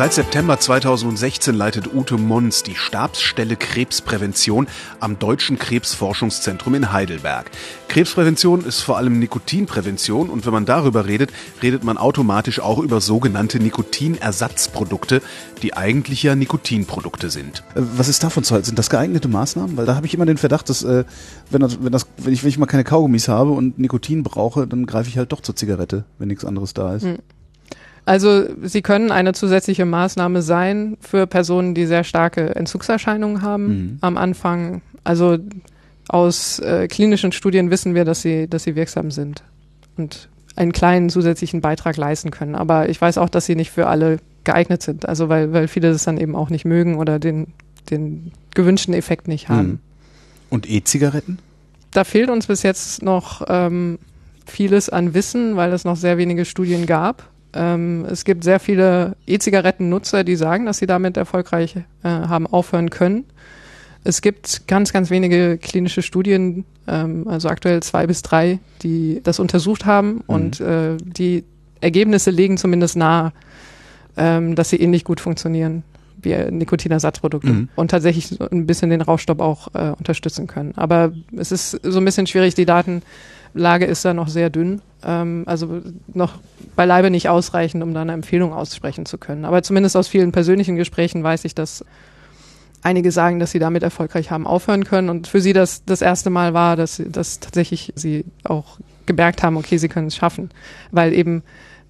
Seit September 2016 leitet Ute Mons die Stabsstelle Krebsprävention am Deutschen Krebsforschungszentrum in Heidelberg. Krebsprävention ist vor allem Nikotinprävention und wenn man darüber redet, redet man automatisch auch über sogenannte Nikotinersatzprodukte, die eigentlich ja Nikotinprodukte sind. Was ist davon zu halten? Sind das geeignete Maßnahmen? Weil da habe ich immer den Verdacht, dass äh, wenn, das, wenn, das, wenn, ich, wenn ich mal keine Kaugummis habe und Nikotin brauche, dann greife ich halt doch zur Zigarette, wenn nichts anderes da ist. Hm. Also sie können eine zusätzliche Maßnahme sein für Personen, die sehr starke Entzugserscheinungen haben mhm. am Anfang. Also aus äh, klinischen Studien wissen wir, dass sie, dass sie wirksam sind und einen kleinen zusätzlichen Beitrag leisten können. Aber ich weiß auch, dass sie nicht für alle geeignet sind. Also weil, weil viele das dann eben auch nicht mögen oder den, den gewünschten Effekt nicht haben. Mhm. Und E-Zigaretten? Da fehlt uns bis jetzt noch ähm, vieles an Wissen, weil es noch sehr wenige Studien gab. Ähm, es gibt sehr viele E-Zigaretten-Nutzer, die sagen, dass sie damit erfolgreich äh, haben aufhören können. Es gibt ganz, ganz wenige klinische Studien, ähm, also aktuell zwei bis drei, die das untersucht haben mhm. und äh, die Ergebnisse legen zumindest nahe, ähm, dass sie ähnlich gut funktionieren wie Nikotinersatzprodukte mhm. und tatsächlich so ein bisschen den Rauchstopp auch äh, unterstützen können. Aber es ist so ein bisschen schwierig, die Datenlage ist da noch sehr dünn. Ähm, also noch beileibe nicht ausreichend, um da eine Empfehlung aussprechen zu können. Aber zumindest aus vielen persönlichen Gesprächen weiß ich, dass einige sagen, dass sie damit erfolgreich haben aufhören können. Und für sie das das erste Mal war, dass, dass tatsächlich sie auch gemerkt haben, okay, sie können es schaffen, weil eben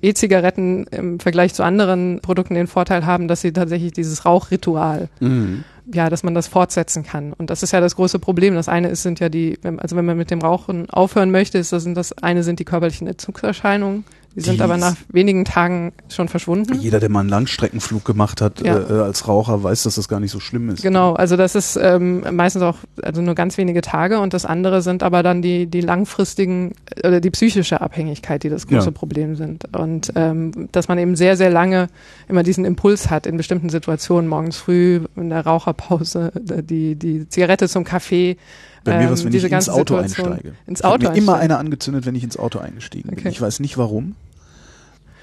E-Zigaretten im Vergleich zu anderen Produkten den Vorteil haben, dass sie tatsächlich dieses Rauchritual mhm ja, dass man das fortsetzen kann. Und das ist ja das große Problem. Das eine ist, sind ja die, also wenn man mit dem Rauchen aufhören möchte, ist das, das eine sind die körperlichen Entzugserscheinungen. Die sind aber nach wenigen Tagen schon verschwunden. Jeder, der mal einen Langstreckenflug gemacht hat ja. äh, als Raucher, weiß, dass das gar nicht so schlimm ist. Genau, also das ist ähm, meistens auch also nur ganz wenige Tage und das andere sind aber dann die die langfristigen oder die psychische Abhängigkeit, die das große ja. Problem sind und ähm, dass man eben sehr sehr lange immer diesen Impuls hat in bestimmten Situationen morgens früh in der Raucherpause die die Zigarette zum Kaffee bei mir was, wenn ich ins Auto Situation einsteige. Ins Auto ich mir immer eine angezündet, wenn ich ins Auto eingestiegen okay. bin. Ich weiß nicht warum.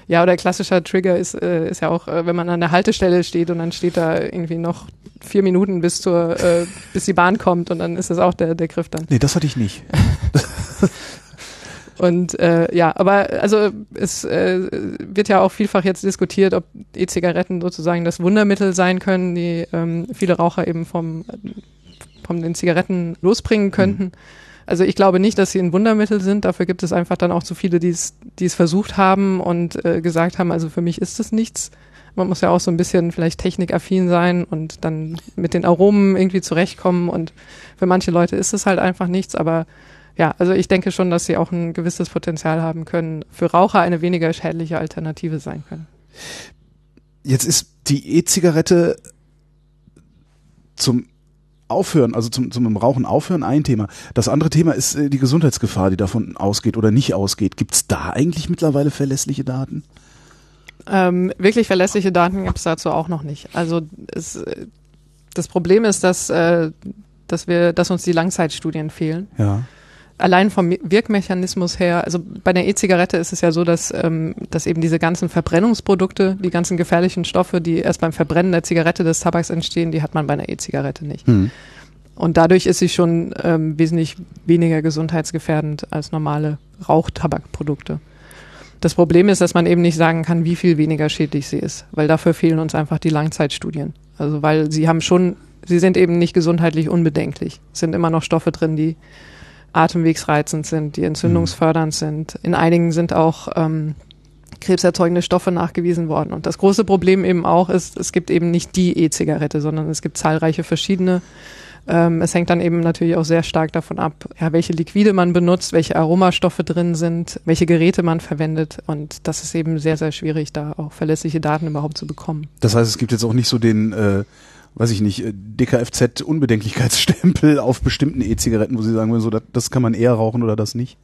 Ja, oder klassischer Trigger ist, äh, ist ja auch, äh, wenn man an der Haltestelle steht und dann steht da irgendwie noch vier Minuten bis zur, äh, bis die Bahn kommt und dann ist das auch der, der Griff dann. Nee, das hatte ich nicht. Und äh, ja, aber also es äh, wird ja auch vielfach jetzt diskutiert, ob E-Zigaretten sozusagen das Wundermittel sein können, die ähm, viele Raucher eben vom von den Zigaretten losbringen könnten. Mhm. Also ich glaube nicht, dass sie ein Wundermittel sind. Dafür gibt es einfach dann auch zu viele, die es, die es versucht haben und äh, gesagt haben, also für mich ist es nichts. Man muss ja auch so ein bisschen vielleicht technikaffin sein und dann mit den Aromen irgendwie zurechtkommen. Und für manche Leute ist es halt einfach nichts. Aber ja, also ich denke schon, dass sie auch ein gewisses Potenzial haben können, für Raucher eine weniger schädliche Alternative sein können. Jetzt ist die E-Zigarette zum Aufhören, also zum, zum Rauchen aufhören, ein Thema. Das andere Thema ist äh, die Gesundheitsgefahr, die davon ausgeht oder nicht ausgeht. Gibt es da eigentlich mittlerweile verlässliche Daten? Ähm, wirklich verlässliche Daten gibt es dazu auch noch nicht. Also es, äh, das Problem ist, dass, äh, dass wir, dass uns die Langzeitstudien fehlen. Ja allein vom Wirkmechanismus her, also bei der E-Zigarette ist es ja so, dass, ähm, dass eben diese ganzen Verbrennungsprodukte, die ganzen gefährlichen Stoffe, die erst beim Verbrennen der Zigarette des Tabaks entstehen, die hat man bei einer E-Zigarette nicht. Mhm. Und dadurch ist sie schon ähm, wesentlich weniger gesundheitsgefährdend als normale Rauchtabakprodukte. Das Problem ist, dass man eben nicht sagen kann, wie viel weniger schädlich sie ist, weil dafür fehlen uns einfach die Langzeitstudien. Also weil sie haben schon, sie sind eben nicht gesundheitlich unbedenklich. Es sind immer noch Stoffe drin, die atemwegsreizend sind, die entzündungsfördernd mhm. sind. In einigen sind auch ähm, krebserzeugende Stoffe nachgewiesen worden. Und das große Problem eben auch ist, es gibt eben nicht die E-Zigarette, sondern es gibt zahlreiche verschiedene. Ähm, es hängt dann eben natürlich auch sehr stark davon ab, ja, welche Liquide man benutzt, welche Aromastoffe drin sind, welche Geräte man verwendet. Und das ist eben sehr, sehr schwierig, da auch verlässliche Daten überhaupt zu bekommen. Das heißt, es gibt jetzt auch nicht so den äh weiß ich nicht, äh, DKFZ-Unbedenklichkeitsstempel auf bestimmten E-Zigaretten, wo Sie sagen würden, so, das, das kann man eher rauchen oder das nicht?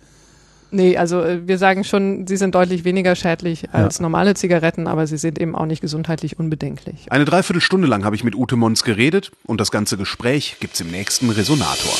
Nee, also äh, wir sagen schon, sie sind deutlich weniger schädlich als ja. normale Zigaretten, aber sie sind eben auch nicht gesundheitlich unbedenklich. Eine Dreiviertelstunde lang habe ich mit Ute Mons geredet und das ganze Gespräch gibt's im nächsten Resonator.